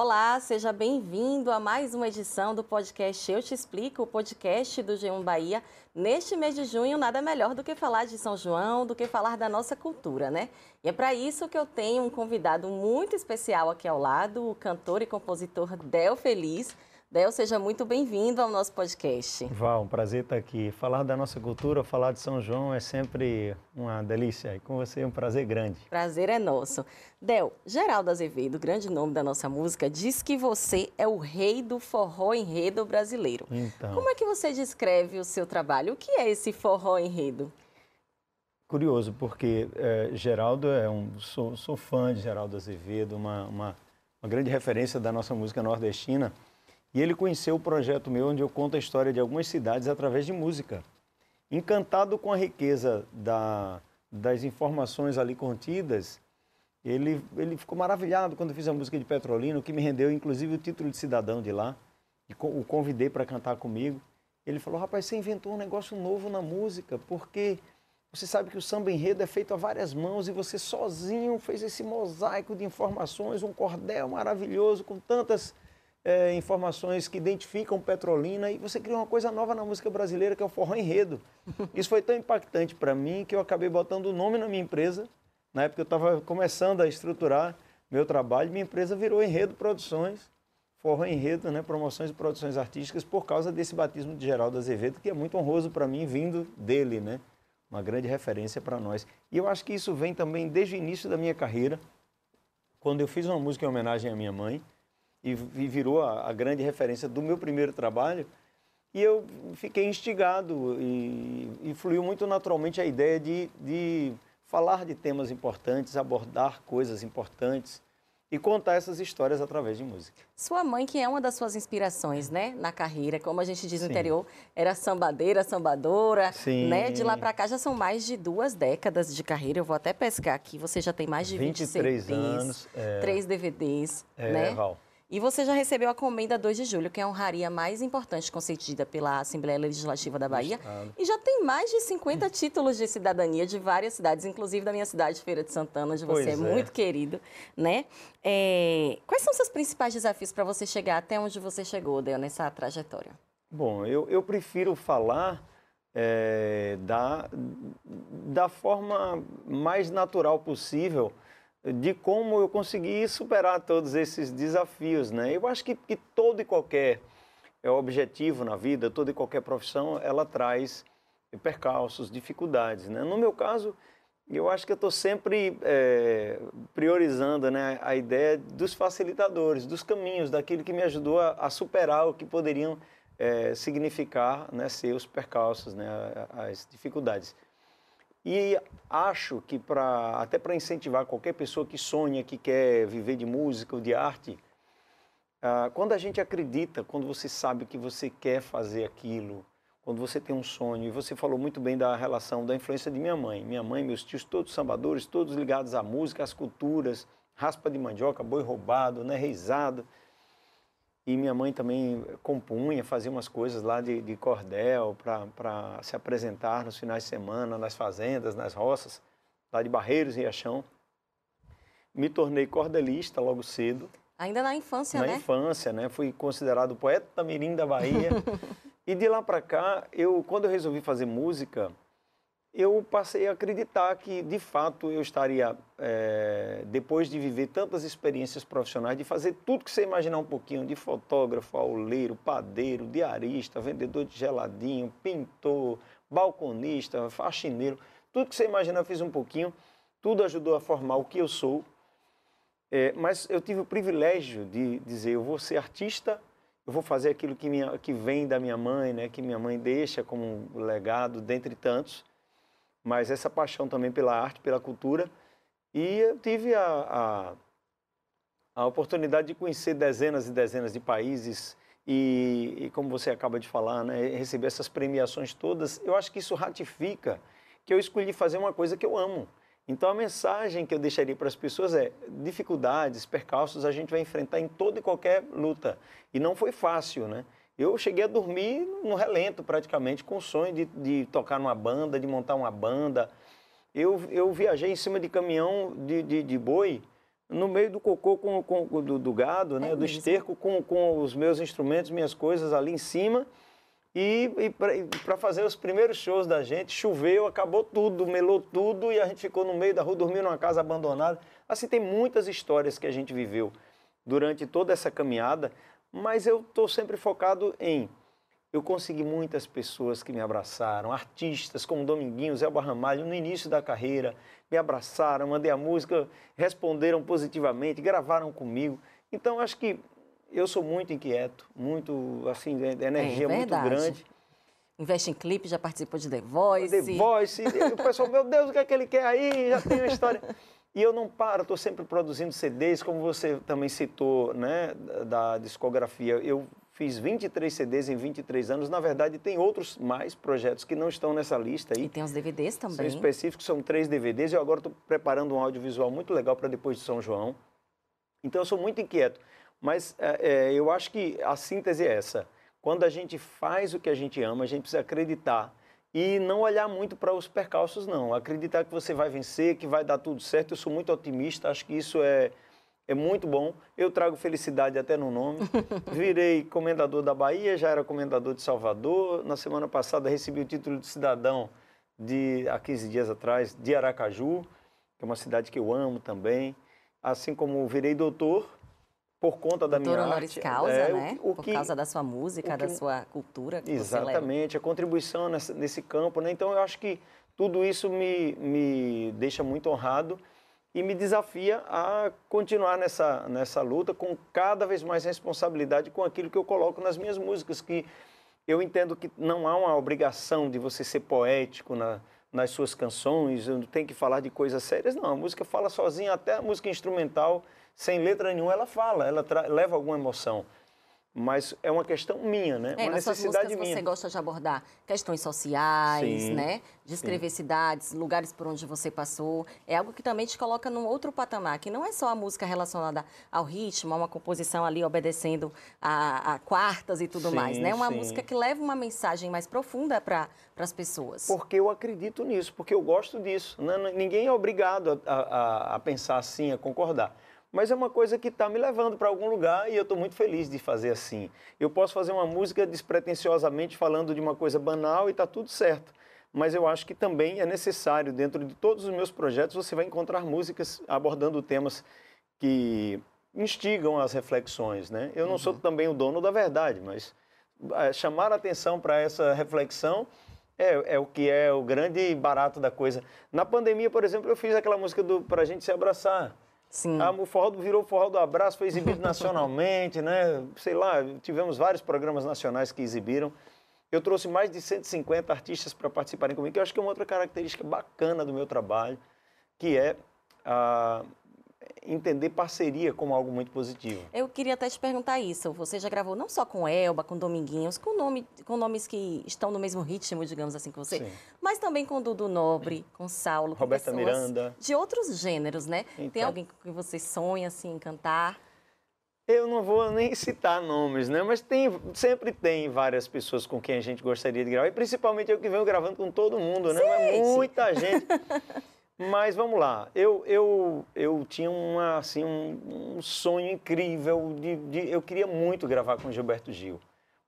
Olá, seja bem-vindo a mais uma edição do podcast Eu Te Explico, o podcast do G1 Bahia. Neste mês de junho, nada melhor do que falar de São João, do que falar da nossa cultura, né? E é para isso que eu tenho um convidado muito especial aqui ao lado, o cantor e compositor Del Feliz. Del, seja muito bem-vindo ao nosso podcast. Val, um prazer estar aqui. Falar da nossa cultura, falar de São João é sempre uma delícia. E com você é um prazer grande. Prazer é nosso. Del, Geraldo Azevedo, grande nome da nossa música, diz que você é o rei do forró enredo brasileiro. Então. Como é que você descreve o seu trabalho? O que é esse forró enredo? Curioso, porque é, Geraldo é um. Sou, sou, fã de Geraldo Azevedo, uma, uma, uma grande referência da nossa música nordestina. E ele conheceu o projeto meu, onde eu conto a história de algumas cidades através de música. Encantado com a riqueza da, das informações ali contidas, ele, ele ficou maravilhado quando eu fiz a música de Petrolina, o que me rendeu inclusive o título de cidadão de lá. E o convidei para cantar comigo. Ele falou: Rapaz, você inventou um negócio novo na música, porque você sabe que o samba enredo é feito a várias mãos e você sozinho fez esse mosaico de informações, um cordel maravilhoso com tantas é, informações que identificam Petrolina e você cria uma coisa nova na música brasileira que é o forró enredo. Isso foi tão impactante para mim que eu acabei botando o nome na minha empresa. Na época eu estava começando a estruturar meu trabalho, minha empresa virou Enredo Produções, forró enredo, né, promoções e produções artísticas por causa desse batismo de Geraldo Azevedo, que é muito honroso para mim vindo dele, né? Uma grande referência para nós. E eu acho que isso vem também desde o início da minha carreira, quando eu fiz uma música em homenagem à minha mãe, e, virou a, a, grande referência do meu primeiro trabalho. E eu fiquei instigado e, e fluiu muito naturalmente a ideia de, de falar de temas importantes, abordar coisas importantes e contar essas histórias através de música. Sua mãe, que é uma das suas inspirações, né, na carreira, como a gente diz no Sim. interior, era sambadeira, sambadora, Sim. né? De lá para cá já são mais de duas décadas de carreira. Eu vou até pescar aqui. Você já tem mais de 23 CDs, anos, é... três DVDs, é, né? Val. E você já recebeu a comenda 2 de julho, que é a honraria mais importante concedida pela Assembleia Legislativa da Bahia. E já tem mais de 50 títulos de cidadania de várias cidades, inclusive da minha cidade, Feira de Santana, onde você é, é, muito querido, né? É... Quais são os seus principais desafios para você chegar até onde você chegou, Del, nessa trajetória? Bom, eu, eu prefiro falar é, da, da forma mais natural possível, de como eu consegui superar todos esses desafios, né? Eu acho que, que todo e qualquer é objetivo na vida, toda e qualquer profissão, ela traz percalços, dificuldades, né? No meu caso, eu acho que eu estou sempre é, priorizando né, a ideia dos facilitadores, dos caminhos, daquilo que me ajudou a, a superar o que poderiam é, significar né, ser os percalços, né, as dificuldades. E acho que para até para incentivar qualquer pessoa que sonha, que quer viver de música ou de arte, ah, quando a gente acredita, quando você sabe que você quer fazer aquilo, quando você tem um sonho, e você falou muito bem da relação, da influência de minha mãe. Minha mãe, meus tios, todos sambadores, todos ligados à música, às culturas, raspa de mandioca, boi roubado, né, reizado. E minha mãe também compunha, fazia umas coisas lá de, de cordel para se apresentar nos finais de semana, nas fazendas, nas roças, lá de Barreiros e Riachão. Me tornei cordelista logo cedo. Ainda na infância, na né? Na infância, né? Fui considerado poeta mirim da Bahia. e de lá para cá, eu, quando eu resolvi fazer música, eu passei a acreditar que, de fato, eu estaria, é, depois de viver tantas experiências profissionais, de fazer tudo que você imaginar um pouquinho, de fotógrafo, auleiro, padeiro, diarista, vendedor de geladinho, pintor, balconista, faxineiro, tudo que você imaginar eu fiz um pouquinho, tudo ajudou a formar o que eu sou, é, mas eu tive o privilégio de dizer, eu vou ser artista, eu vou fazer aquilo que, minha, que vem da minha mãe, né, que minha mãe deixa como legado, dentre tantos, mas essa paixão também pela arte, pela cultura. E eu tive a, a, a oportunidade de conhecer dezenas e dezenas de países e, e, como você acaba de falar, né, receber essas premiações todas. Eu acho que isso ratifica que eu escolhi fazer uma coisa que eu amo. Então a mensagem que eu deixaria para as pessoas é: dificuldades, percalços a gente vai enfrentar em toda e qualquer luta. E não foi fácil, né? Eu cheguei a dormir no relento, praticamente, com o sonho de, de tocar numa banda, de montar uma banda. Eu, eu viajei em cima de caminhão de, de, de boi no meio do cocô com, com do, do, gado, né, é do esterco, com, com os meus instrumentos, minhas coisas ali em cima. E, e para fazer os primeiros shows da gente, choveu, acabou tudo, melou tudo e a gente ficou no meio da rua, dormiu numa casa abandonada. Assim, tem muitas histórias que a gente viveu durante toda essa caminhada, mas eu estou sempre focado em. Eu consegui muitas pessoas que me abraçaram, artistas como Dominguinhos, Elba Ramalho, no início da carreira, me abraçaram, mandei a música, responderam positivamente, gravaram comigo. Então, acho que eu sou muito inquieto, muito, assim, de energia é muito grande. Investe em clipe, já participou de The Voice. The Voice. o pessoal, meu Deus, o que é que ele quer aí? Já tem uma história. E eu não paro, estou sempre produzindo CDs, como você também citou, né, da discografia. Eu fiz 23 CDs em 23 anos. Na verdade, tem outros mais projetos que não estão nessa lista aí. E tem os DVDs também. São específicos, são três DVDs. Eu agora estou preparando um audiovisual muito legal para depois de São João. Então, eu sou muito inquieto. Mas é, é, eu acho que a síntese é essa. Quando a gente faz o que a gente ama, a gente precisa acreditar e não olhar muito para os percalços, não. Acreditar que você vai vencer, que vai dar tudo certo. Eu sou muito otimista, acho que isso é, é muito bom. Eu trago felicidade até no nome. Virei comendador da Bahia, já era comendador de Salvador. Na semana passada recebi o título de cidadão de há 15 dias atrás de Aracaju, que é uma cidade que eu amo também. Assim como virei doutor por conta da Doutor minha honoris arte. causa, é, né? O, o por que, causa da sua música, que, da sua cultura. exatamente, a contribuição nessa, nesse campo, né? Então eu acho que tudo isso me, me deixa muito honrado e me desafia a continuar nessa, nessa luta com cada vez mais responsabilidade com aquilo que eu coloco nas minhas músicas, que eu entendo que não há uma obrigação de você ser poético na, nas suas canções, não tem que falar de coisas sérias, não, a música fala sozinha, até a música instrumental sem letra nenhuma, ela fala, ela leva alguma emoção. Mas é uma questão minha, né? É, uma necessidade minha. Você gosta de abordar questões sociais, sim, né? Descrever sim. cidades, lugares por onde você passou. É algo que também te coloca num outro patamar, que não é só a música relacionada ao ritmo, a uma composição ali obedecendo a, a quartas e tudo sim, mais, né? Uma música que leva uma mensagem mais profunda para as pessoas. Porque eu acredito nisso, porque eu gosto disso. Né? Ninguém é obrigado a, a, a pensar assim, a concordar mas é uma coisa que está me levando para algum lugar e eu estou muito feliz de fazer assim. Eu posso fazer uma música despretensiosamente falando de uma coisa banal e está tudo certo. Mas eu acho que também é necessário, dentro de todos os meus projetos, você vai encontrar músicas abordando temas que instigam as reflexões. Né? Eu não uhum. sou também o dono da verdade, mas é, chamar a atenção para essa reflexão é, é, o que é o grande barato da coisa. Na pandemia, por exemplo, eu fiz aquela música do Para a Gente Se Abraçar. Sim. Ah, o forró virou forró do abraço, foi exibido nacionalmente, né? Sei lá, tivemos vários programas nacionais que exibiram. Eu trouxe mais de 150 artistas para participarem comigo, que eu acho que é uma outra característica bacana do meu trabalho, que é a entender parceria como algo muito positivo. Eu queria até te perguntar isso. Você já gravou não só com Elba, com Dominguinhos, com, nome, com nomes que estão no mesmo ritmo, digamos assim, que você, Sim. mas também com Dudu Nobre, com Saulo, com Roberta Miranda. De outros gêneros, né? Então, Tem alguém que você sonha assim em cantar? Eu não vou nem citar nomes, né? Mas tem, sempre tem várias pessoas com quem a gente gostaria de gravar. E principalmente eu que venho gravando com todo mundo, né? Mas muita gente. Mas vamos lá, eu, eu, eu tinha uma, assim, um, um sonho incrível, de, de, eu queria muito gravar com Gilberto Gil.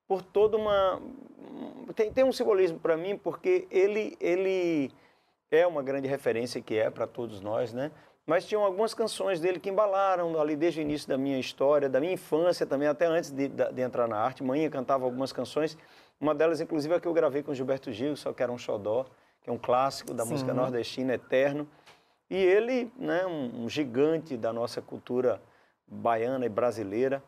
Por toda uma... Tem, tem um simbolismo para mim, porque ele, ele é uma grande referência que é para todos nós, né? Mas tinham algumas canções dele que embalaram ali desde o início da minha história, da minha infância também, até antes de, de entrar na arte. Mãe cantava algumas canções, uma delas, inclusive, é que eu gravei com Gilberto Gil, só que era um xodó que é um clássico da Sim. música nordestina eterno. E ele, né, um, gigante da nossa cultura baiana e brasileira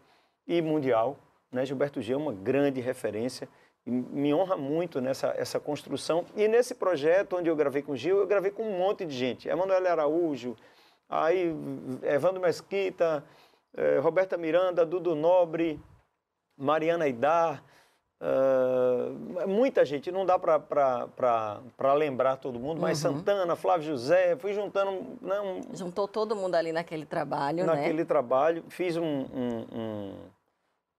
e mundial, né, Gilberto Gil é uma grande referência e me honra muito nessa essa construção. E nesse projeto onde eu gravei com o Gil, eu gravei com um monte de gente. Emanuel Araújo, aí Evandro Mesquita, eh, Roberta Miranda, Dudu Nobre, Mariana Idar, Uh, muita gente, não dá para lembrar todo mundo, mas uhum. Santana, Flávio José, fui juntando. Não, né, Juntou todo mundo ali naquele trabalho, naquele né? Naquele trabalho, fiz um, um, um,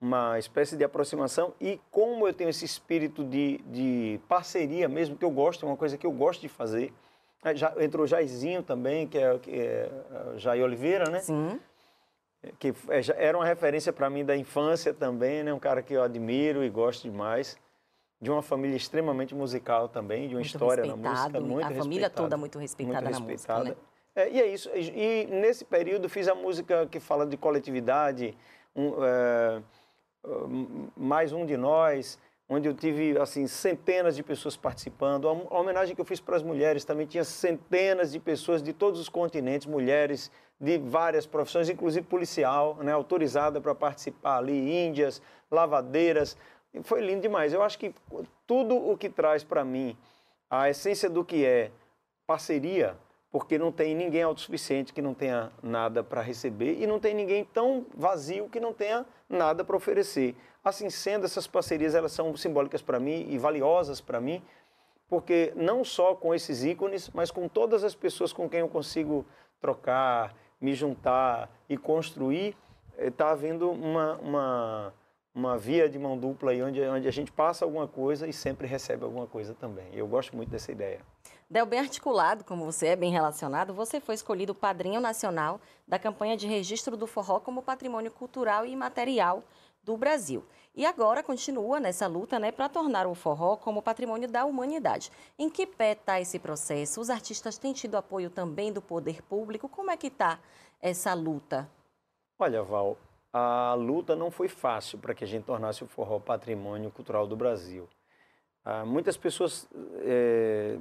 uma espécie de aproximação e como eu tenho esse espírito de, de parceria mesmo, que eu gosto, é uma coisa que eu gosto de fazer, É, já, entrou Jairzinho também, que é, que é Jair Oliveira, né? Sim. Que é, era uma referência para mim da infância também, né? Um cara que eu admiro e gosto demais. De uma família extremamente musical também, de uma Muito história na música muito A família toda muito respeitada, muito na respeitada. música, né? É, e é isso. E, e nesse período fiz a música que fala de coletividade, um, é, mais um de nós, onde eu tive assim centenas de pessoas participando. A, homenagem que eu fiz para as mulheres também tinha centenas de pessoas de todos os continentes, mulheres de várias profissões, inclusive policial, né, autorizada para participar ali, índias, lavadeiras. Foi lindo demais. Eu acho que tudo o que traz para mim a essência do que é parceria, porque não tem ninguém autossuficiente que não tenha nada para receber e não tem ninguém tão vazio que não tenha nada para oferecer. Assim sendo, essas parcerias elas são simbólicas para mim e valiosas para mim, porque não só com esses ícones, mas com todas as pessoas com quem eu consigo trocar, me juntar e construir, está havendo uma, uma, uma via de mão dupla aí, onde, onde a gente passa alguma coisa e sempre recebe alguma coisa também. Eu gosto muito dessa ideia. Del, bem articulado, como você é, bem relacionado, você foi escolhido padrinho nacional da campanha de registro do forró como patrimônio cultural e imaterial do Brasil. E agora continua nessa luta né, para tornar o forró como patrimônio da humanidade. Em que pé está esse processo? Os artistas têm tido apoio também do poder público? Como é que está essa luta? Olha, Val, a luta não foi fácil para que a gente tornasse o forró patrimônio cultural do Brasil. Ah, muitas pessoas é,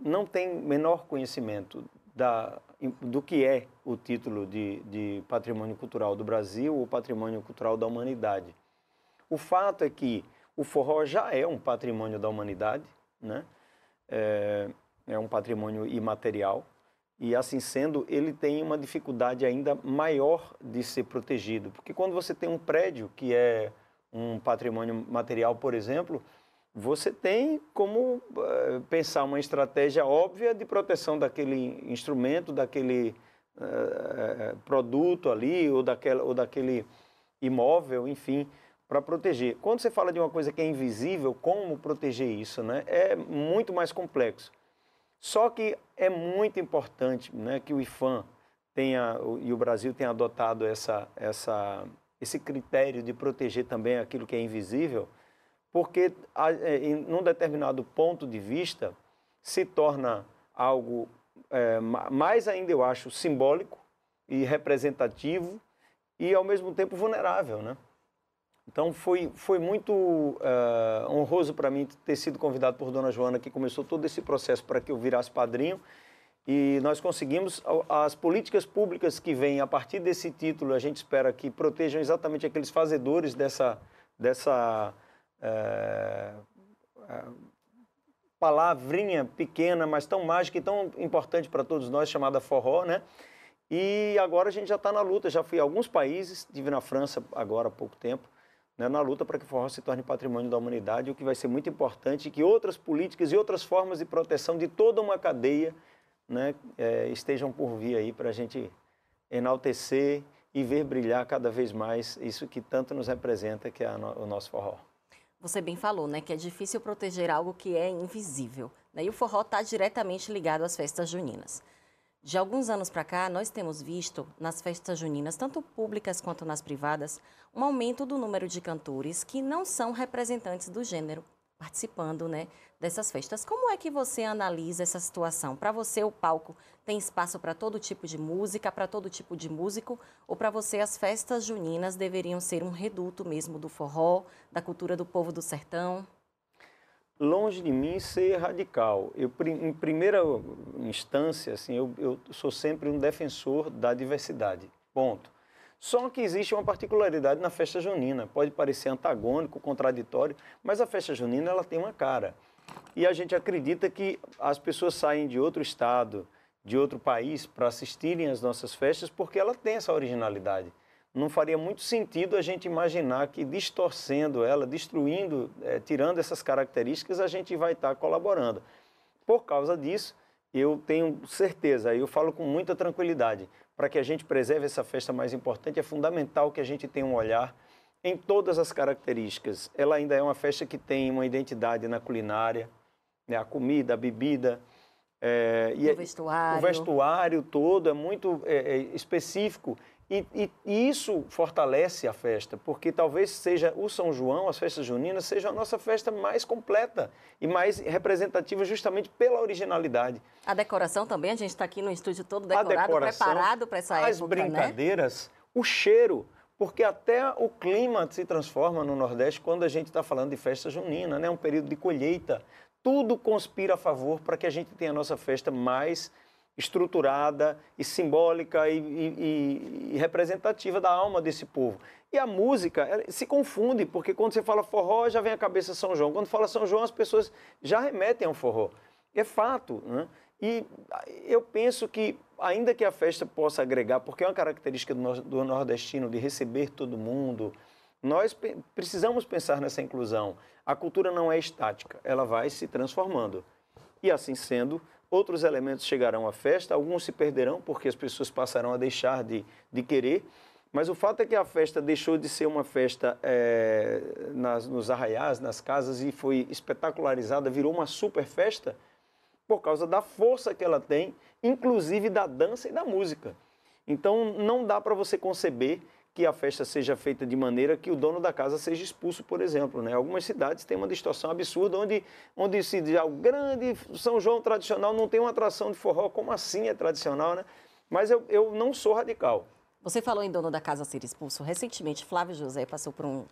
não têm menor conhecimento da, do que é o título de, de patrimônio cultural do Brasil ou patrimônio cultural da humanidade. O fato é que o forró já é um patrimônio da humanidade, né? é, é um patrimônio imaterial, e assim sendo, ele tem uma dificuldade ainda maior de ser protegido. Porque quando você tem um prédio que é um patrimônio material, por exemplo, você tem como uh, pensar uma estratégia óbvia de proteção daquele instrumento, daquele uh, produto ali, ou, daquela, ou daquele imóvel, enfim, para proteger. Quando você fala de uma coisa que é invisível, como proteger isso? Né? É muito mais complexo. Só que é muito importante né, que o IFAM tenha, e o Brasil tenha adotado essa, essa, esse critério de proteger também aquilo que é invisível, porque é, em um determinado ponto de vista se torna algo é, mais ainda, eu acho, simbólico e representativo e, ao mesmo tempo, vulnerável, né? Então, foi, foi muito uh, honroso para mim ter sido convidado por Dona Joana, que começou todo esse processo para que eu virasse padrinho. E nós conseguimos, as políticas públicas que vêm a partir desse título, a gente espera que protejam exatamente aqueles fazedores dessa, dessa é, é, palavrinha pequena, mas tão mágica e tão importante para todos nós, chamada forró, né? E agora a gente já está na luta, já fui a alguns países, estive na França agora há pouco tempo, né, na luta para que o forró se torne patrimônio da humanidade, o que vai ser muito importante que outras políticas e outras formas de proteção de toda uma cadeia né, é, estejam por vir aí para a gente enaltecer e ver brilhar cada vez mais isso que tanto nos representa, que é o nosso forró. Você bem falou, né, que é difícil proteger algo que é invisível. Né? E o forró está diretamente ligado às festas juninas. De alguns anos para cá, nós temos visto nas festas juninas, tanto públicas quanto nas privadas, um aumento do número de cantores que não são representantes do gênero participando né, dessas festas. Como é que você analisa essa situação? Para você, o palco tem espaço para todo tipo de música, para todo tipo de músico? Ou para você, as festas juninas deveriam ser um reduto mesmo do forró, da cultura do povo do sertão? Longe de mim ser radical. Eu, em primeira instância, assim, eu, eu sou sempre um defensor da diversidade. Ponto. Só que existe uma particularidade na festa junina. Pode parecer antagônico, contraditório, mas a festa junina ela tem uma cara. E a gente acredita que as pessoas saem de outro estado, de outro país para assistirem às nossas festas porque ela tem essa originalidade. Não faria muito sentido a gente imaginar que distorcendo ela, destruindo, é, tirando essas características, a gente vai estar colaborando. Por causa disso, eu tenho certeza, eu falo com muita tranquilidade, para que a gente preserve essa festa mais importante, é fundamental que a gente tenha um olhar em todas as características. Ela ainda é uma festa que tem uma identidade na culinária, né? a comida, a bebida, É, e o vestuário. O vestuário todo é muito é, é específico. E, e, e, isso fortalece a festa, porque talvez seja o São João, as festas juninas, seja a nossa festa mais completa e mais representativa justamente pela originalidade. A decoração também, a gente está aqui no estúdio todo decorado, preparado para essa as época, As né? brincadeiras, né? o cheiro, porque até o clima se transforma no Nordeste quando a gente está falando de festa junina, né? um período de colheita. Tudo conspira a favor para que a gente tenha a nossa festa mais estruturada e simbólica e, e, e, representativa da alma desse povo. E a música se confunde, porque quando você fala forró, já vem à cabeça São João. Quando fala São João, as pessoas já remetem ao forró. É fato. Né? E eu penso que, ainda que a festa possa agregar, porque é uma característica do, nordestino de receber todo mundo, nós precisamos pensar nessa inclusão. A cultura não é estática, ela vai se transformando. E assim sendo, outros elementos chegarão à festa, alguns se perderão porque as pessoas passarão a deixar de, de querer, mas o fato é que a festa deixou de ser uma festa é, nas, nos arraiais, nas casas e foi espetacularizada, virou uma super festa por causa da força que ela tem, inclusive da dança e da música. Então não dá para você conceber que a festa seja feita de maneira que o dono da casa seja expulso, por exemplo. Né? Algumas cidades têm uma distorção absurda, onde, onde se diz, ah, o grande São João tradicional não tem uma atração de forró, como assim é tradicional, né? Mas eu, eu não sou radical. Você falou em dono da casa ser expulso. Recentemente, Flávio José passou por um,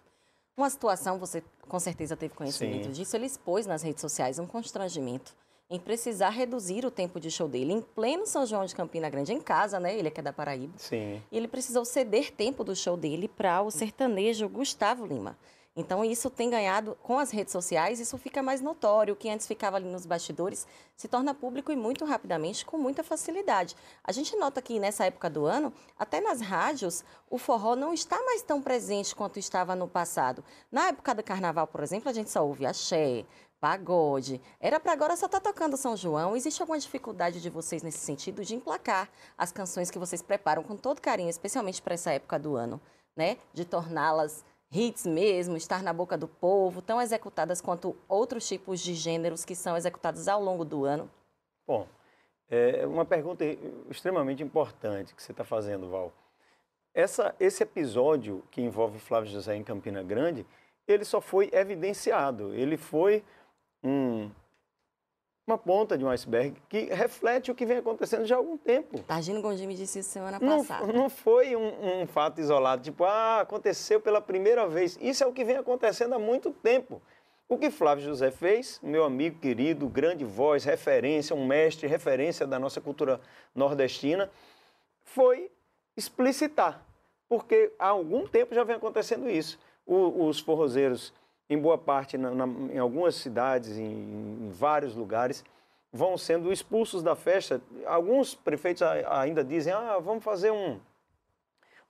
uma situação, você com certeza teve conhecimento Sim. disso, ele expôs nas redes sociais um constrangimento em precisar reduzir o tempo de show dele em pleno São João de Campina Grande, em casa, né? Ele é que é da Paraíba. Sim. E ele precisou ceder tempo do show dele para o sertanejo Gustavo Lima. Então, isso tem ganhado, com as redes sociais, isso fica mais notório. O que antes ficava ali nos bastidores se torna público e muito rapidamente, com muita facilidade. A gente nota que nessa época do ano, até nas rádios, o forró não está mais tão presente quanto estava no passado. Na época do carnaval, por exemplo, a gente só ouve axé, pagode. Era para agora só tá tocando São João. Existe alguma dificuldade de vocês nesse sentido de emplacar as canções que vocês preparam com todo carinho, especialmente para essa época do ano, né? De torná-las hits mesmo, estar na boca do povo, tão executadas quanto outros tipos de gêneros que são executados ao longo do ano? Bom, é uma pergunta extremamente importante que você está fazendo, Val. Essa, esse episódio que envolve Flávio José em Campina Grande, ele só foi evidenciado, ele foi um, uma ponta de um iceberg que reflete o que vem acontecendo já há algum tempo. Targino Gondim me disse isso semana passada. Não, não foi um, um, fato isolado, tipo, ah, aconteceu pela primeira vez. Isso é o que vem acontecendo há muito tempo. O que Flávio José fez, meu amigo querido, grande voz, referência, um mestre, referência da nossa cultura nordestina, foi explicitar. Porque há algum tempo já vem acontecendo isso. O, os forrozeiros em boa parte, na, na, em algumas cidades, em, em, vários lugares, vão sendo expulsos da festa. Alguns prefeitos ainda dizem, ah, vamos fazer um,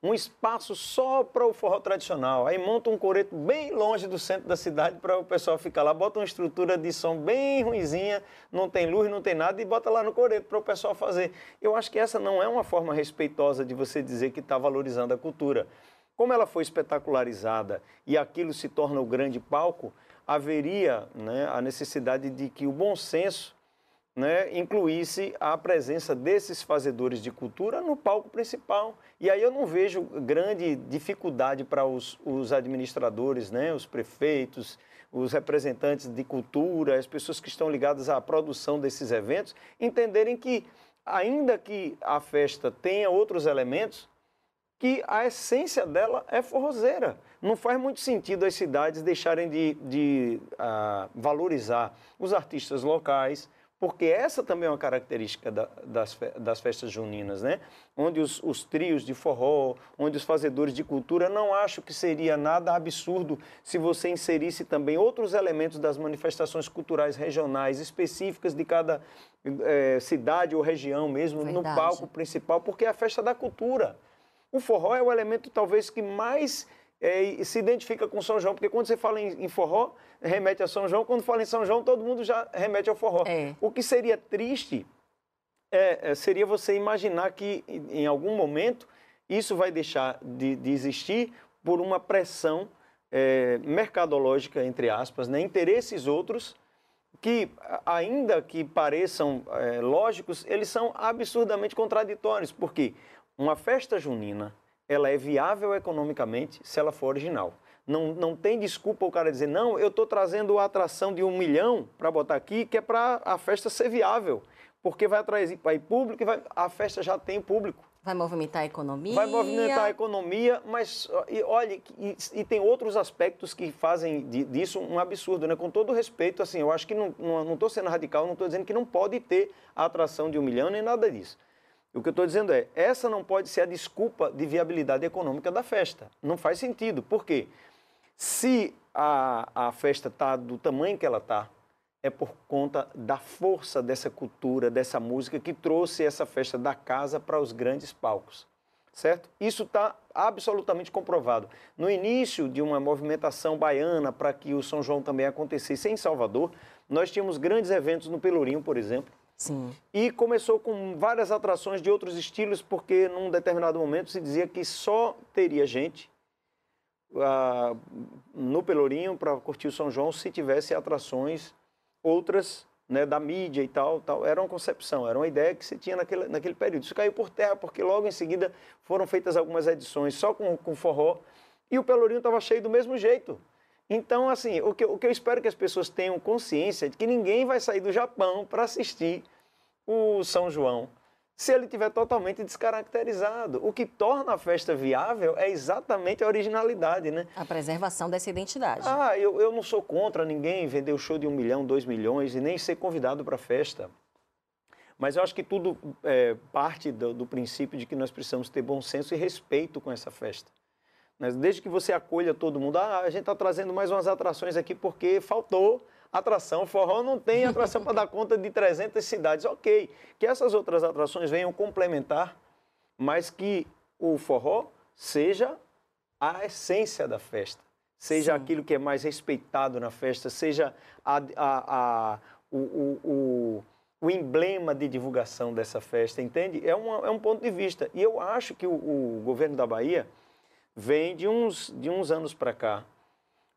um espaço só para o forró tradicional. Aí montam um coreto bem longe do centro da cidade para o pessoal ficar lá, bota uma estrutura de som bem ruizinha, não tem luz, não tem nada, e bota lá no coreto para o pessoal fazer. Eu acho que essa não é uma forma respeitosa de você dizer que está valorizando a cultura. Como ela foi espetacularizada e aquilo se torna o grande palco, haveria né, a necessidade de que o bom senso né, incluísse a presença desses fazedores de cultura no palco principal. E aí eu não vejo grande dificuldade para os, os administradores, né, os prefeitos, os representantes de cultura, as pessoas que estão ligadas à produção desses eventos, entenderem que, ainda que a festa tenha outros elementos, que a essência dela é forrozeira. Não faz muito sentido as cidades deixarem de, de uh, valorizar os artistas locais, porque essa também é uma característica da, das, das festas juninas, né? Onde os, os, trios de forró, onde os fazedores de cultura, não acho que seria nada absurdo se você inserisse também outros elementos das manifestações culturais regionais específicas de cada é, cidade ou região mesmo Verdade. no palco principal, porque é a festa da cultura. O forró é o elemento talvez que mais é, se identifica com São João, porque quando você fala em, em, forró, remete a São João, quando fala em São João, todo mundo já remete ao forró. É. O que seria triste é, é seria você imaginar que em algum momento isso vai deixar de, de existir por uma pressão é, mercadológica, entre aspas, né? interesses outros que, ainda que pareçam é, lógicos, eles são absurdamente contraditórios, porque uma festa junina ela é viável economicamente se ela for original. Não, não tem desculpa o cara dizer, não, eu estou trazendo a atração de um milhão para botar aqui, que é para a festa ser viável, porque vai atrair vai público e vai, a festa já tem público. Vai movimentar a economia. Vai movimentar a economia, mas e, olha, e, e, tem outros aspectos que fazem disso um absurdo, né? Com todo respeito, assim, eu acho que não estou não, não sendo radical, não estou dizendo que não pode ter a atração de um milhão nem nada disso. O que eu estou dizendo é, essa não pode ser a desculpa de viabilidade econômica da festa. Não faz sentido. Por quê? Se a, a festa está do tamanho que ela está, é por conta da força dessa cultura, dessa música que trouxe essa festa da casa para os grandes palcos. Certo? Isso está absolutamente comprovado. No início de uma movimentação baiana para que o São João também acontecesse em Salvador, nós tínhamos grandes eventos no Pelourinho, por exemplo. Sim. E começou com várias atrações de outros estilos, porque num determinado momento se dizia que só teria gente uh, no Pelourinho para curtir o São João se tivesse atrações outras né, da mídia e tal, tal. Era uma concepção, era uma ideia que se tinha naquele, naquele período. Isso caiu por terra, porque logo em seguida foram feitas algumas edições só com, com forró e o Pelourinho estava cheio do mesmo jeito. Então, assim, o que, o que eu espero que as pessoas tenham consciência é de que ninguém vai sair do Japão para assistir o São João se ele tiver totalmente descaracterizado. O que torna a festa viável é exatamente a originalidade, né? A preservação dessa identidade. Ah, eu, eu não sou contra ninguém vender o show de um milhão, dois milhões e nem ser convidado para a festa. Mas eu acho que tudo é, parte do, do, princípio de que nós precisamos ter bom senso e respeito com essa festa. Mas desde que você acolha todo mundo, ah, a gente está trazendo mais umas atrações aqui porque faltou atração. O forró não tem atração para dar conta de 300 cidades. Ok, que essas outras atrações venham complementar, mas que o forró seja a essência da festa. Seja Sim. aquilo que é mais respeitado na festa, seja a, a, a, o, o, o, o, emblema de divulgação dessa festa, entende? É, uma, é um ponto de vista. E eu acho que o, o governo da Bahia vem de uns, de uns anos para cá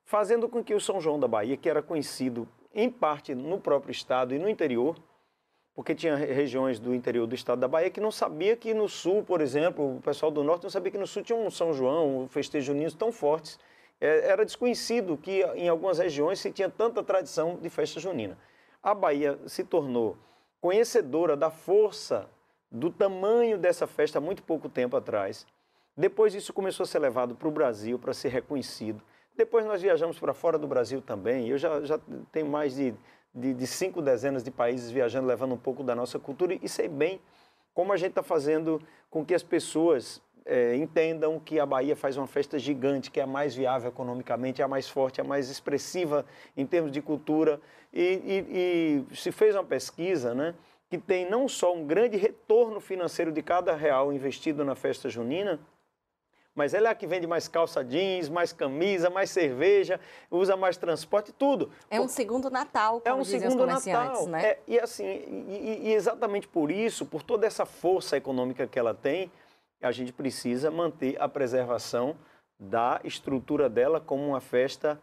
fazendo com que o São João da Bahia, que era conhecido em parte no próprio estado e no interior, porque tinha regiões do interior do estado da Bahia que não sabia que no sul, por exemplo, o pessoal do norte não sabia que no sul tinha um São João, um festejo junino tão fortes. É, era desconhecido que em algumas regiões se tinha tanta tradição de festa junina. A Bahia se tornou conhecedora da força, do tamanho dessa festa há muito pouco tempo atrás. Depois isso começou a ser levado para o Brasil para ser reconhecido. Depois nós viajamos para fora do Brasil também. Eu já, já tenho mais de, de, de, cinco dezenas de países viajando, levando um pouco da nossa cultura e sei bem como a gente está fazendo com que as pessoas é, entendam que a Bahia faz uma festa gigante, que é a mais viável economicamente, é a mais forte, é a mais expressiva em termos de cultura. E, e, e se fez uma pesquisa, né? que tem não só um grande retorno financeiro de cada real investido na festa junina, mas ela é a que vende mais calça jeans, mais camisa, mais cerveja, usa mais transporte, tudo. É um segundo Natal, como é um segundo Natal, né? É, e assim, e, e exatamente por isso, por toda essa força econômica que ela tem, a gente precisa manter a preservação da estrutura dela como uma festa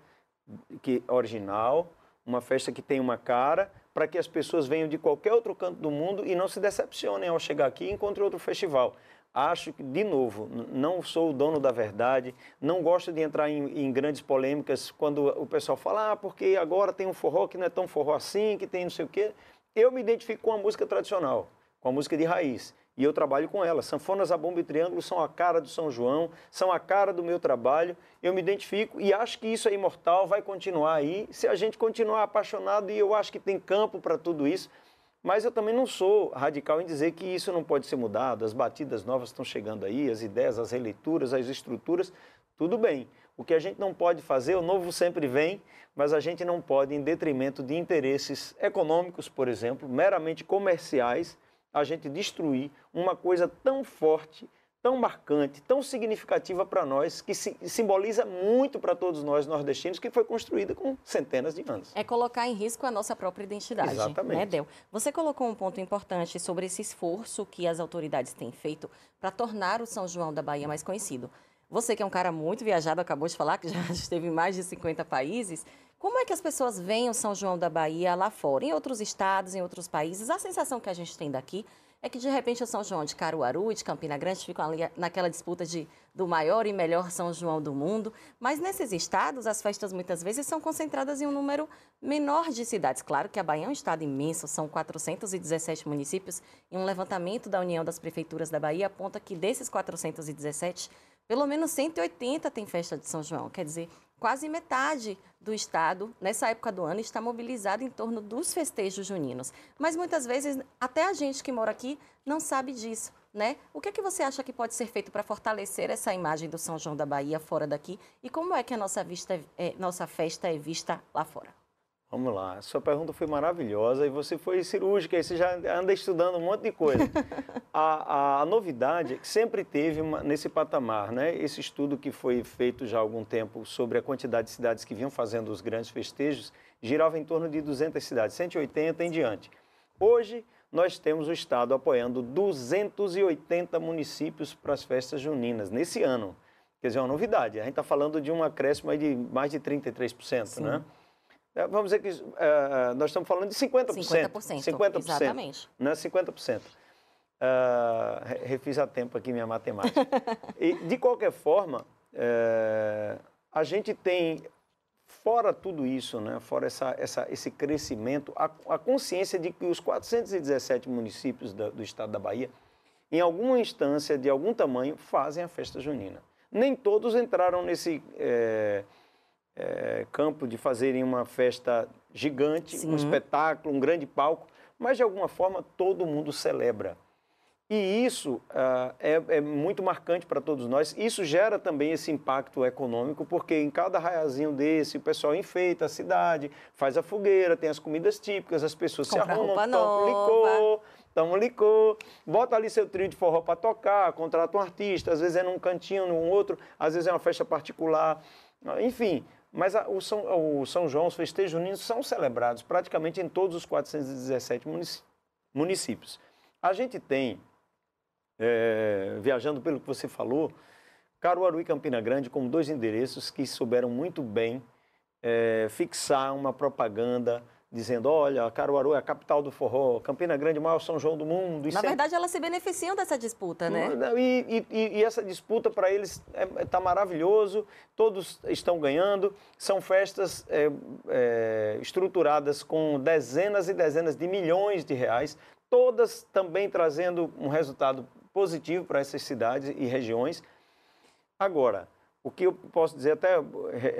que original, uma festa que tem uma cara, para que as pessoas venham de qualquer outro canto do mundo e não se decepcionem ao chegar aqui e encontrem outro festival. Acho que, de novo, não sou o dono da verdade, não gosto de entrar em, em, grandes polêmicas quando o pessoal fala, ah, porque agora tem um forró que não é tão forró assim, que tem não sei o quê. Eu me identifico com a música tradicional, com a música de raiz, e eu trabalho com ela. Sanfonas, a bomba e triângulo são a cara do São João, são a cara do meu trabalho, eu me identifico e acho que isso é imortal, vai continuar aí, se a gente continuar apaixonado, e eu acho que tem campo para tudo isso, mas eu também não sou radical em dizer que isso não pode ser mudado, as batidas novas estão chegando aí, as ideias, as releituras, as estruturas, tudo bem. O que a gente não pode fazer, o novo sempre vem, mas a gente não pode, em detrimento de interesses econômicos, por exemplo, meramente comerciais, a gente destruir uma coisa tão forte tão marcante, tão significativa para nós, que simboliza muito para todos nós nordestinos, que foi construída com centenas de anos. É colocar em risco a nossa própria identidade. Exatamente. Né, Del? Você colocou um ponto importante sobre esse esforço que as autoridades têm feito para tornar o São João da Bahia mais conhecido. Você que é um cara muito viajado, acabou de falar que já esteve em mais de 50 países, Como é que as pessoas veem o São João da Bahia lá fora, em outros estados, em outros países? A sensação que a gente tem daqui é que de repente o São João de Caruaru e de Campina Grande ficam ali naquela disputa de, do maior e melhor São João do mundo, mas nesses estados as festas muitas vezes são concentradas em um número menor de cidades. Claro que a Bahia é um estado imenso, são 417 municípios e um levantamento da União das Prefeituras da Bahia aponta que desses 417, pelo menos 180 tem festa de São João, quer dizer, quase metade do Estado, nessa época do ano, está mobilizado em torno dos festejos juninos. Mas muitas vezes, até a gente que mora aqui não sabe disso. Né? O que, é que você acha que pode ser feito para fortalecer essa imagem do São João da Bahia fora daqui? E como é que a nossa, vista é, nossa festa é vista lá fora? Vamos lá, a sua pergunta foi maravilhosa e você foi cirúrgica, e você já anda estudando um monte de coisa. a, a, novidade é que sempre teve uma, nesse patamar, né? Esse estudo que foi feito já há algum tempo sobre a quantidade de cidades que vinham fazendo os grandes festejos, girava em torno de 200 cidades, 180 em diante. Hoje, nós temos o Estado apoiando 280 municípios para as festas juninas, nesse ano. Quer dizer, é uma novidade. A gente está falando de um acréscimo de mais de 33%, Sim. né? É, vamos dizer que uh, nós estamos falando de 50%. 50%. 50% exatamente. Né? 50%. Uh, refiz a tempo aqui minha matemática. e, de qualquer forma, uh, a gente tem, fora tudo isso, né, fora essa, essa, esse crescimento, a, a, consciência de que os 417 municípios da, do estado da Bahia, em alguma instância de algum tamanho, fazem a festa junina. Nem todos entraram nesse é, campo de fazerem uma festa gigante, Sim. um espetáculo, um grande palco, mas de alguma forma todo mundo celebra. E isso uh, é, é, muito marcante para todos nós. Isso gera também esse impacto econômico, porque em cada raiazinho desse, o pessoal enfeita a cidade, faz a fogueira, tem as comidas típicas, as pessoas Compra se arrumam, tomam licor, tomam licor, bota ali seu trio de forró para tocar, contrata um artista, às vezes é num cantinho, num outro, às vezes é uma festa particular. Enfim, mas a, o, São, o São João, os festejos juninos são celebrados praticamente em todos os 417 municípios. A gente tem, é, viajando pelo que você falou, Caruaru e Campina Grande como dois endereços que souberam muito bem é, fixar uma propaganda dizendo, olha, Caruaru é a capital do forró, Campina Grande é o maior São João do mundo. Na sempre... verdade, elas se beneficiam dessa disputa, né? E, e, e essa disputa para eles está é, tá maravilhoso, todos estão ganhando, são festas é, é, estruturadas com dezenas e dezenas de milhões de reais, todas também trazendo um resultado positivo para essas cidades e regiões. Agora, o que eu posso dizer, até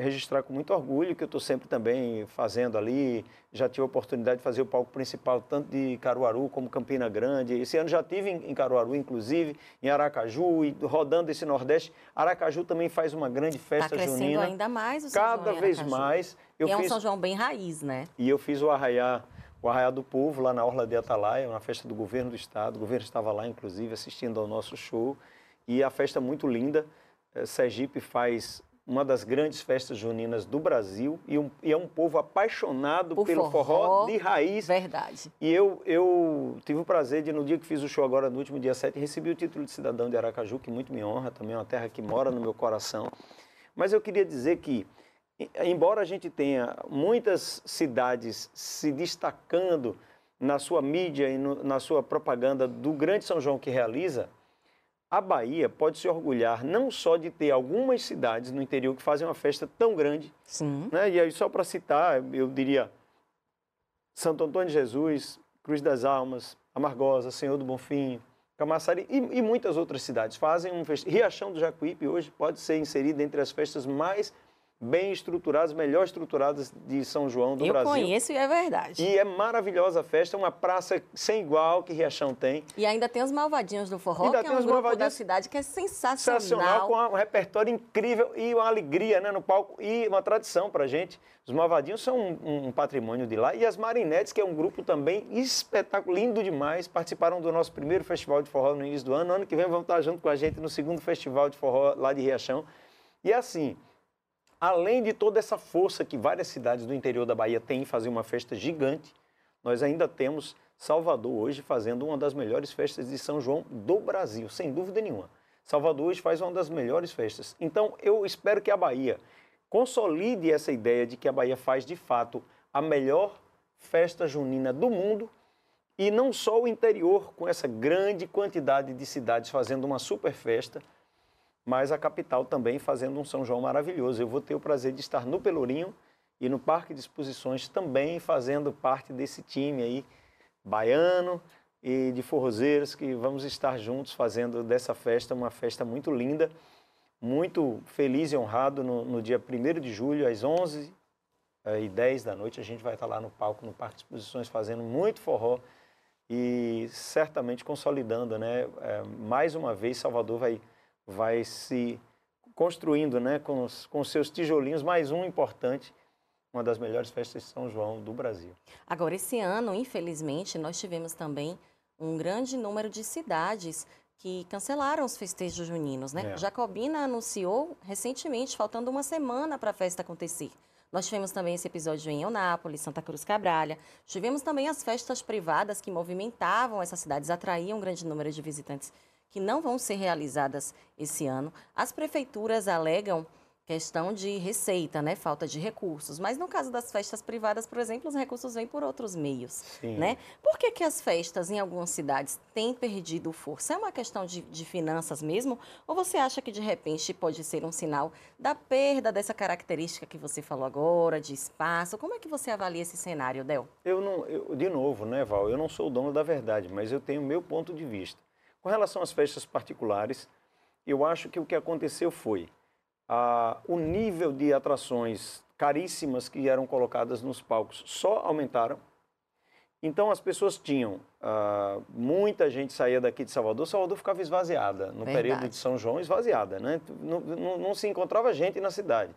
registrar com muito orgulho, que eu estou sempre também fazendo ali, já tive a oportunidade de fazer o palco principal tanto de Caruaru como Campina Grande. Esse ano já tive em Caruaru, inclusive, em Aracaju, e rodando esse Nordeste. Aracaju também faz uma grande festa tá junina. ainda mais o São Cada João vez mais. Eu e é um São João bem raiz, né? E eu fiz o Arraiá, o Arraiá do Povo, lá na Orla de Atalaia, uma festa do governo do estado. O governo estava lá, inclusive, assistindo ao nosso show. E a festa muito linda. Eh, Sergipe faz uma das grandes festas juninas do Brasil e, um, e é um povo apaixonado Por pelo forró, forró, de raiz. Verdade. E eu, eu tive o prazer de, no dia que fiz o show agora, no último dia 7, recebi o título de cidadão de Aracaju, que muito me honra, também é uma terra que mora no meu coração. Mas eu queria dizer que, embora a gente tenha muitas cidades se destacando na sua mídia e no, na sua propaganda do grande São João que realiza, a Bahia pode se orgulhar não só de ter algumas cidades no interior que fazem uma festa tão grande. Sim. Né? E aí, só para citar, eu diria Santo Antônio de Jesus, Cruz das Almas, Amargosa, Senhor do Bonfim, Camaçari e, e muitas outras cidades fazem um festival. Riachão do Jacuípe hoje pode ser inserido entre as festas mais bem estruturadas, melhor estruturadas de São João do eu Brasil. Eu conheço e é verdade. E é maravilhosa a festa, uma praça sem igual que Riachão tem. E ainda tem os Malvadinhos do Forró, ainda que é um grupo da cidade que é sensacional. Sensacional, com um repertório incrível e uma alegria né, no palco e uma tradição para gente. Os Malvadinhos são um, um, patrimônio de lá. E as Marinetes, que é um grupo também espetáculo, lindo demais, participaram do nosso primeiro festival de forró no início do ano. Ano que vem vão estar junto com a gente no segundo festival de forró lá de Riachão. E assim, além de toda essa força que várias cidades do interior da Bahia têm em fazer uma festa gigante, nós ainda temos Salvador hoje fazendo uma das melhores festas de São João do Brasil, sem dúvida nenhuma. Salvador hoje faz uma das melhores festas. Então, eu espero que a Bahia, consolide essa ideia de que a Bahia faz de fato a melhor festa junina do mundo e não só o interior, com essa grande quantidade de cidades fazendo uma super festa, mas a capital também fazendo um São João maravilhoso. Eu vou ter o prazer de estar no Pelourinho e no Parque de Exposições também fazendo parte desse time aí baiano e de forrozeiros que vamos estar juntos fazendo dessa festa uma festa muito linda, muito feliz e honrado no, no dia 1 de julho, às 11 eh, e 10 da noite. A gente vai estar lá no palco, no Parque de Exposições, fazendo muito forró e certamente consolidando, né? É, mais uma vez, Salvador vai, vai se construindo, né? Com os, com seus tijolinhos, mais um importante uma das melhores festas de São João do Brasil. Agora, esse ano, infelizmente, nós tivemos também um grande número de cidades que cancelaram os festejos juninos, né? É. Jacobina anunciou recentemente, faltando uma semana para a festa acontecer. Nós tivemos também esse episódio em Eunápolis, Santa Cruz Cabralha. Tivemos também as festas privadas que movimentavam essas cidades, atraíam um grande número de visitantes que não vão ser realizadas esse ano. As prefeituras alegam questão de receita, né? Falta de recursos. Mas no caso das festas privadas, por exemplo, os recursos vêm por outros meios, Sim. né? Por que, que as festas em algumas cidades têm perdido força? É uma questão de, de finanças mesmo? Ou você acha que de repente pode ser um sinal da perda dessa característica que você falou agora, de espaço? Como é que você avalia esse cenário, Del? Eu não, eu, de novo, né, Val? Eu não sou o dono da verdade, mas eu tenho o meu ponto de vista. Com relação às festas particulares, eu acho que o que aconteceu foi ah, o nível de atrações caríssimas que eram colocadas nos palcos só aumentaram. Então as pessoas tinham, ah, muita gente saía daqui de Salvador, Salvador ficava esvaziada no Verdade. período de São João, esvaziada, né? Não, não, não, se encontrava gente na cidade.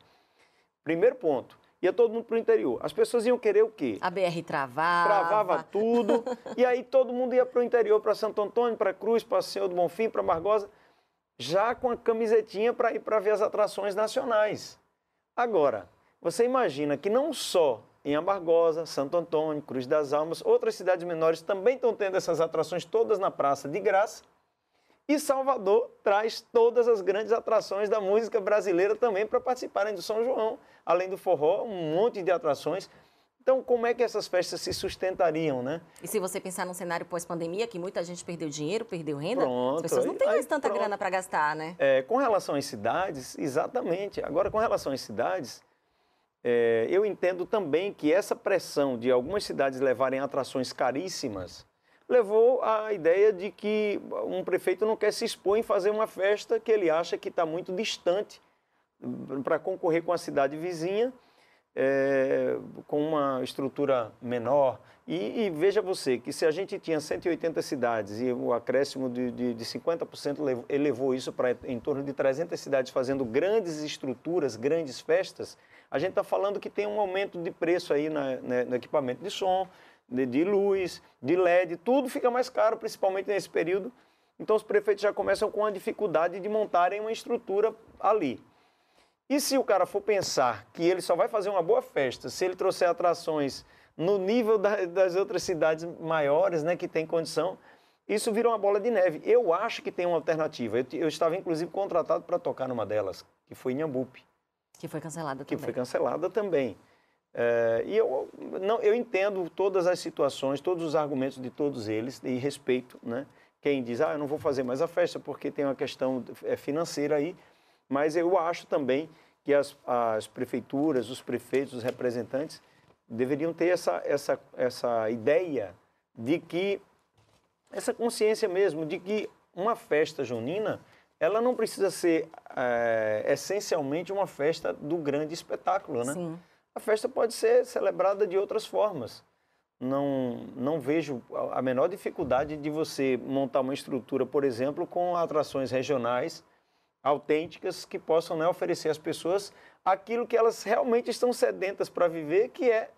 Primeiro ponto, ia todo mundo para o interior. As pessoas iam querer o quê? A BR travava. Travava tudo, e aí todo mundo ia para o interior, para Santo Antônio, para Cruz, para Senhor do Bonfim, para Margosa já com a camisetinha para ir para ver as atrações nacionais. Agora, você imagina que não só em Amargosa, Santo Antônio, Cruz das Almas, outras cidades menores também estão tendo essas atrações todas na praça de graça. E Salvador traz todas as grandes atrações da música brasileira também para participarem do São João. Além do forró, um monte de atrações. Então, como é que essas festas se sustentariam, né? E se você pensar num cenário pós-pandemia, que muita gente perdeu dinheiro, perdeu renda, pronto, as pessoas não têm mais tanta pronto. grana para gastar, né? É, com relação às cidades, exatamente. Agora, com relação às cidades, é, eu entendo também que essa pressão de algumas cidades levarem atrações caríssimas levou à ideia de que um prefeito não quer se expor em fazer uma festa que ele acha que está muito distante para concorrer com a cidade vizinha é, com uma estrutura menor. E, e, veja você que se a gente tinha 180 cidades e o acréscimo de, de, de 50% elevou isso para em torno de 300 cidades fazendo grandes estruturas, grandes festas, a gente está falando que tem um aumento de preço aí na, né, no equipamento de som, de, de luz, de LED, tudo fica mais caro, principalmente nesse período. Então os prefeitos já começam com a dificuldade de montarem uma estrutura ali. E se o cara for pensar que ele só vai fazer uma boa festa se ele trouxer atrações no nível da, das outras cidades maiores, né, que tem condição, isso vira uma bola de neve. Eu acho que tem uma alternativa. Eu, eu estava, inclusive, contratado para tocar numa delas, que foi em Ambupe. Que foi cancelada também. Que foi cancelada também. É, e eu, não, eu entendo todas as situações, todos os argumentos de todos eles, e respeito, né? Quem diz, ah, eu não vou fazer mais a festa porque tem uma questão é, financeira aí, mas eu acho também que as, as prefeituras, os prefeitos, os representantes deveriam ter essa, essa, essa ideia de que, essa consciência mesmo, de que uma festa junina, ela não precisa ser é, essencialmente uma festa do grande espetáculo, né? Sim. A festa pode ser celebrada de outras formas. Não, não vejo a menor dificuldade de você montar uma estrutura, por exemplo, com atrações regionais autênticas que possam né, oferecer às pessoas aquilo que elas realmente estão sedentas para viver, que é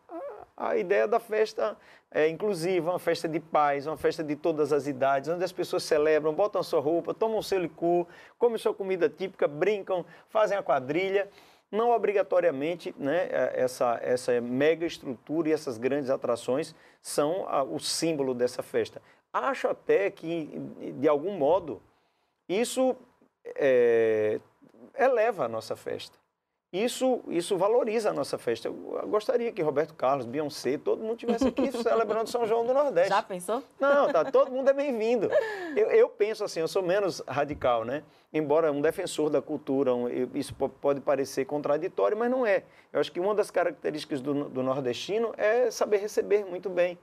a, a ideia da festa é, inclusiva, uma festa de paz, uma festa de todas as idades, onde as pessoas celebram, botam sua roupa, tomam seu licor, comem sua comida típica, brincam, fazem a quadrilha. Não obrigatoriamente né, é, essa, essa mega estrutura e essas grandes atrações são a, o símbolo dessa festa. Acho até que, de algum modo, isso é, eleva a nossa festa. Isso, isso valoriza a nossa festa. Eu gostaria que Roberto Carlos, Beyoncé, todo mundo tivesse aqui celebrando São João do Nordeste. Já pensou? Não, tá, todo mundo é bem-vindo. Eu, eu, penso assim, eu sou menos radical, né? Embora um defensor da cultura, um, isso pode parecer contraditório, mas não é. Eu acho que uma das características do, do nordestino é saber receber muito bem.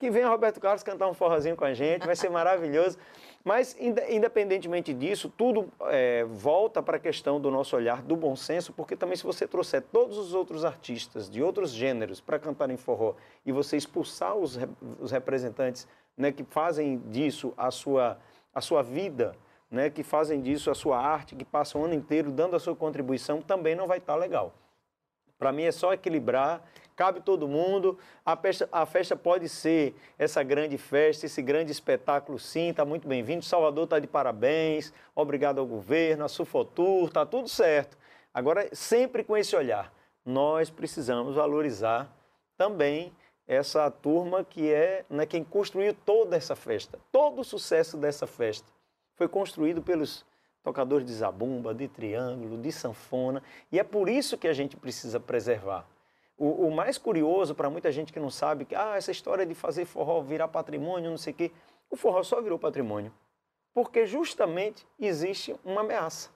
Que venha Roberto Carlos cantar um forrozinho com a gente, vai ser maravilhoso. Mas, independentemente disso, tudo é, volta para a questão do nosso olhar do bom senso, porque também se você trouxer todos os outros artistas de outros gêneros para cantar em forró e você expulsar os, os representantes né, que fazem disso a sua, a sua vida, né, que fazem disso a sua arte, que passam o ano inteiro dando a sua contribuição, também não vai estar legal. Para mim é só equilibrar cabe todo mundo. A festa, a festa pode ser essa grande festa, esse grande espetáculo, sim, está muito bem-vindo. Salvador está de parabéns, obrigado ao governo, a Sufotur, está tudo certo. Agora, sempre com esse olhar, nós precisamos valorizar também essa turma que é né, quem construiu toda essa festa. Todo o sucesso dessa festa foi construído pelos tocadores de zabumba, de triângulo, de sanfona, e é por isso que a gente precisa preservar. O, o mais curioso para muita gente que não sabe que ah, essa história de fazer forró virar patrimônio, não sei o quê, o forró só virou patrimônio porque justamente existe uma ameaça.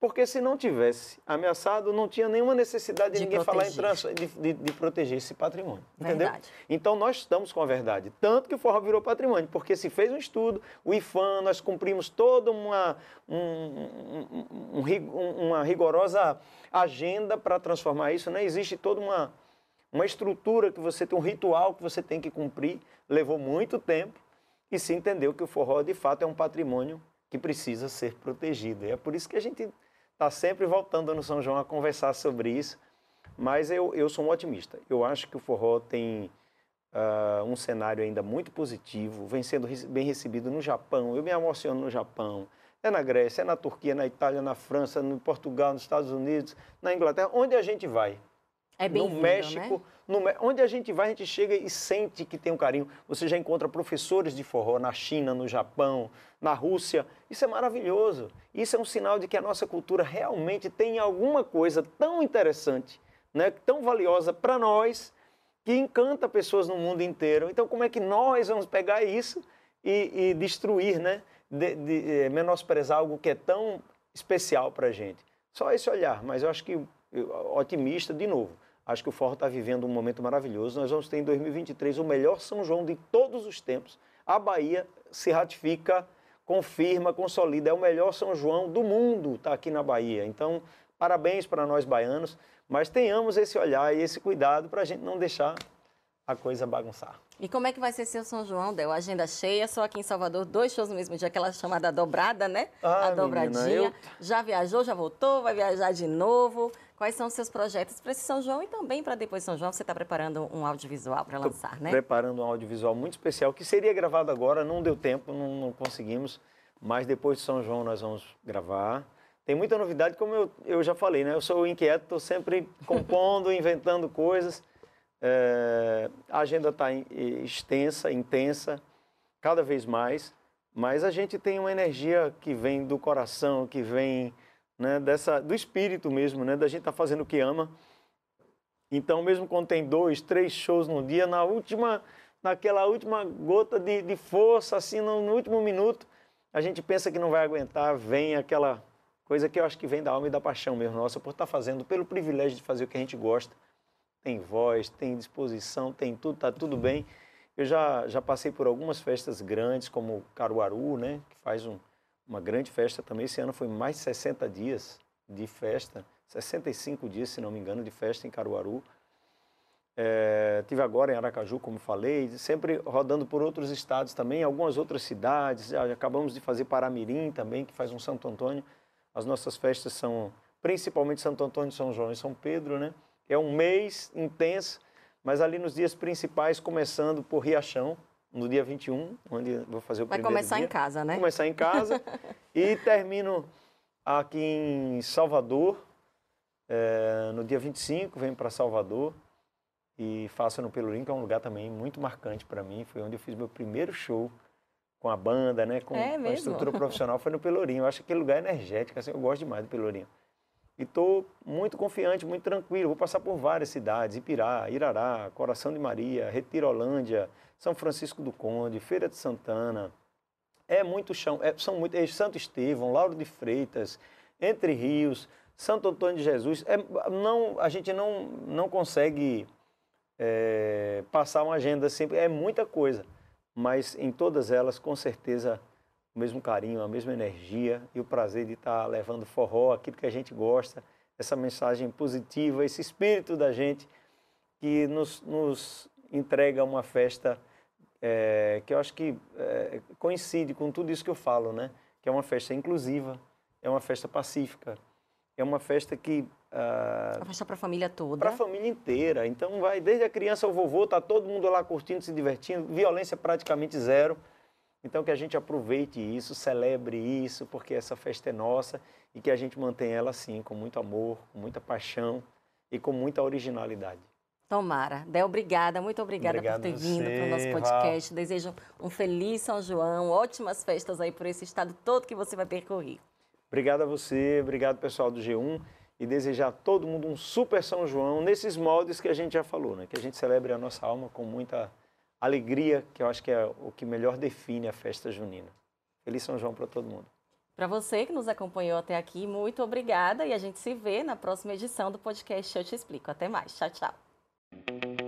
Porque se não tivesse ameaçado, não tinha nenhuma necessidade de, de ninguém proteger. falar em trans, de, de, de, proteger esse patrimônio. Entendeu? Verdade. Então nós estamos com a verdade. Tanto que o forró virou patrimônio, porque se fez um estudo, o IFAM, nós cumprimos toda uma, um, um, um, uma rigorosa agenda para transformar isso. Né? Existe toda uma, uma estrutura que você tem, um ritual que você tem que cumprir. Levou muito tempo e se entendeu que o forró de fato é um patrimônio que precisa ser protegido. E é por isso que a gente está sempre voltando no São João a conversar sobre isso, mas eu, eu sou um otimista. Eu acho que o forró tem uh, um cenário ainda muito positivo, vem sendo bem recebido no Japão. Eu me emociono no Japão. É na Grécia, é na Turquia, na Itália, na França, no Portugal, nos Estados Unidos, na Inglaterra, onde a gente vai. É bem no México, né? No, onde a gente vai, a gente chega e sente que tem um carinho. Você já encontra professores de forró na China, no Japão, na Rússia. Isso é maravilhoso. Isso é um sinal de que a nossa cultura realmente tem alguma coisa tão interessante, né, tão valiosa para nós, que encanta pessoas no mundo inteiro. Então, como é que nós vamos pegar isso e, e destruir, né, de, de, eh, menosprezar algo que é tão especial para a gente? Só esse olhar, mas eu acho que otimista de novo. Acho que o Forró está vivendo um momento maravilhoso. Nós vamos ter em 2023 o melhor São João de todos os tempos. A Bahia se ratifica, confirma, consolida. É o melhor São João do mundo, está aqui na Bahia. Então, parabéns para nós baianos, mas tenhamos esse olhar e esse cuidado para a gente não deixar a coisa bagunçar. E como é que vai ser seu São João, Del? Agenda cheia, só aqui em Salvador, dois shows no mesmo dia, aquela chamada dobrada, né? Ah, a dobradinha. Menina, eu... Já viajou, já voltou, vai viajar de novo. Quais são os seus projetos para esse São João e também para depois de São João? Você está preparando um audiovisual para lançar, né? Preparando um audiovisual muito especial que seria gravado agora, não deu tempo, não, não conseguimos, mas depois de São João nós vamos gravar. Tem muita novidade, como eu, eu já falei, né? Eu sou inquieto, estou sempre compondo, inventando coisas. É, a agenda está extensa, intensa, cada vez mais, mas a gente tem uma energia que vem do coração, que vem né, dessa, do espírito mesmo, né, da gente estar tá fazendo o que ama. Então, mesmo quando tem dois, três shows no dia, na última, naquela última gota de, de força, assim, no, no, último minuto, a gente pensa que não vai aguentar, vem aquela coisa que eu acho que vem da alma e da paixão mesmo nossa, por estar tá fazendo, pelo privilégio de fazer o que a gente gosta. Tem voz, tem disposição, tem tudo, tá tudo bem. Eu já, já passei por algumas festas grandes, como Caruaru, né, que faz um, uma grande festa também. Esse ano foi mais de 60 dias de festa, 65 dias, se não me engano, de festa em Caruaru. É, tive agora em Aracaju, como falei, sempre rodando por outros estados também, algumas outras cidades. Já acabamos de fazer Paramirim também, que faz um Santo Antônio. As nossas festas são principalmente Santo Antônio, São João e São Pedro, né? É um mês intenso, mas ali nos dias principais, começando por Riachão, no dia 21, onde vou fazer o Vai primeiro começar dia. em casa, né? Começar em casa e termino aqui em Salvador, é, no dia 25, venho para Salvador e faço no Pelourinho, que é um lugar também muito marcante para mim. Foi onde eu fiz meu primeiro show com a banda, né? Com, é com a estrutura profissional, foi no Pelourinho. Eu acho aquele lugar energético, assim, eu gosto demais do Pelourinho. E estou muito confiante, muito tranquilo. Vou passar por várias cidades: Ipirá, Irará, Coração de Maria, Retirolândia, São Francisco do Conde, Feira de Santana. É muito chão, é, são muito, é Santo Estevão, Lauro de Freitas, Entre Rios, Santo Antônio de Jesus. É, não, a gente não, não consegue é, passar uma agenda sempre, é muita coisa, mas em todas elas, com certeza, o mesmo carinho, a mesma energia e o prazer de estar levando forró, aquilo que a gente gosta, essa mensagem positiva, esse espírito da gente que nos, nos entrega uma festa é, que eu acho que é, coincide com tudo isso que eu falo, né? Que é uma festa inclusiva, é uma festa pacífica, é uma festa que Uh, uma festa para a família toda. Para a família inteira. Então vai desde a criança ao vovô, tá todo mundo lá curtindo, se divertindo, violência praticamente zero. Então que a gente aproveite isso, celebre isso, porque essa festa é nossa e que a gente mantenha ela assim, com muito amor, com muita paixão e com muita originalidade. Tomara. Del, obrigada, muito obrigada Obrigado por ter vindo para o nosso podcast. Desejo um feliz São João, ótimas festas aí por esse estado todo que você vai percorrer. Obrigado a você, obrigado pessoal do G1 e desejar a todo mundo um super São João nesses moldes que a gente já falou, né? Que a gente celebre a nossa alma com muita alegria, que eu acho que é o que melhor define a festa junina. Feliz São João para todo mundo. Para você que nos acompanhou até aqui, muito obrigada e a gente se vê na próxima edição do podcast Eu Te Explico. Até mais. Tchau, tchau.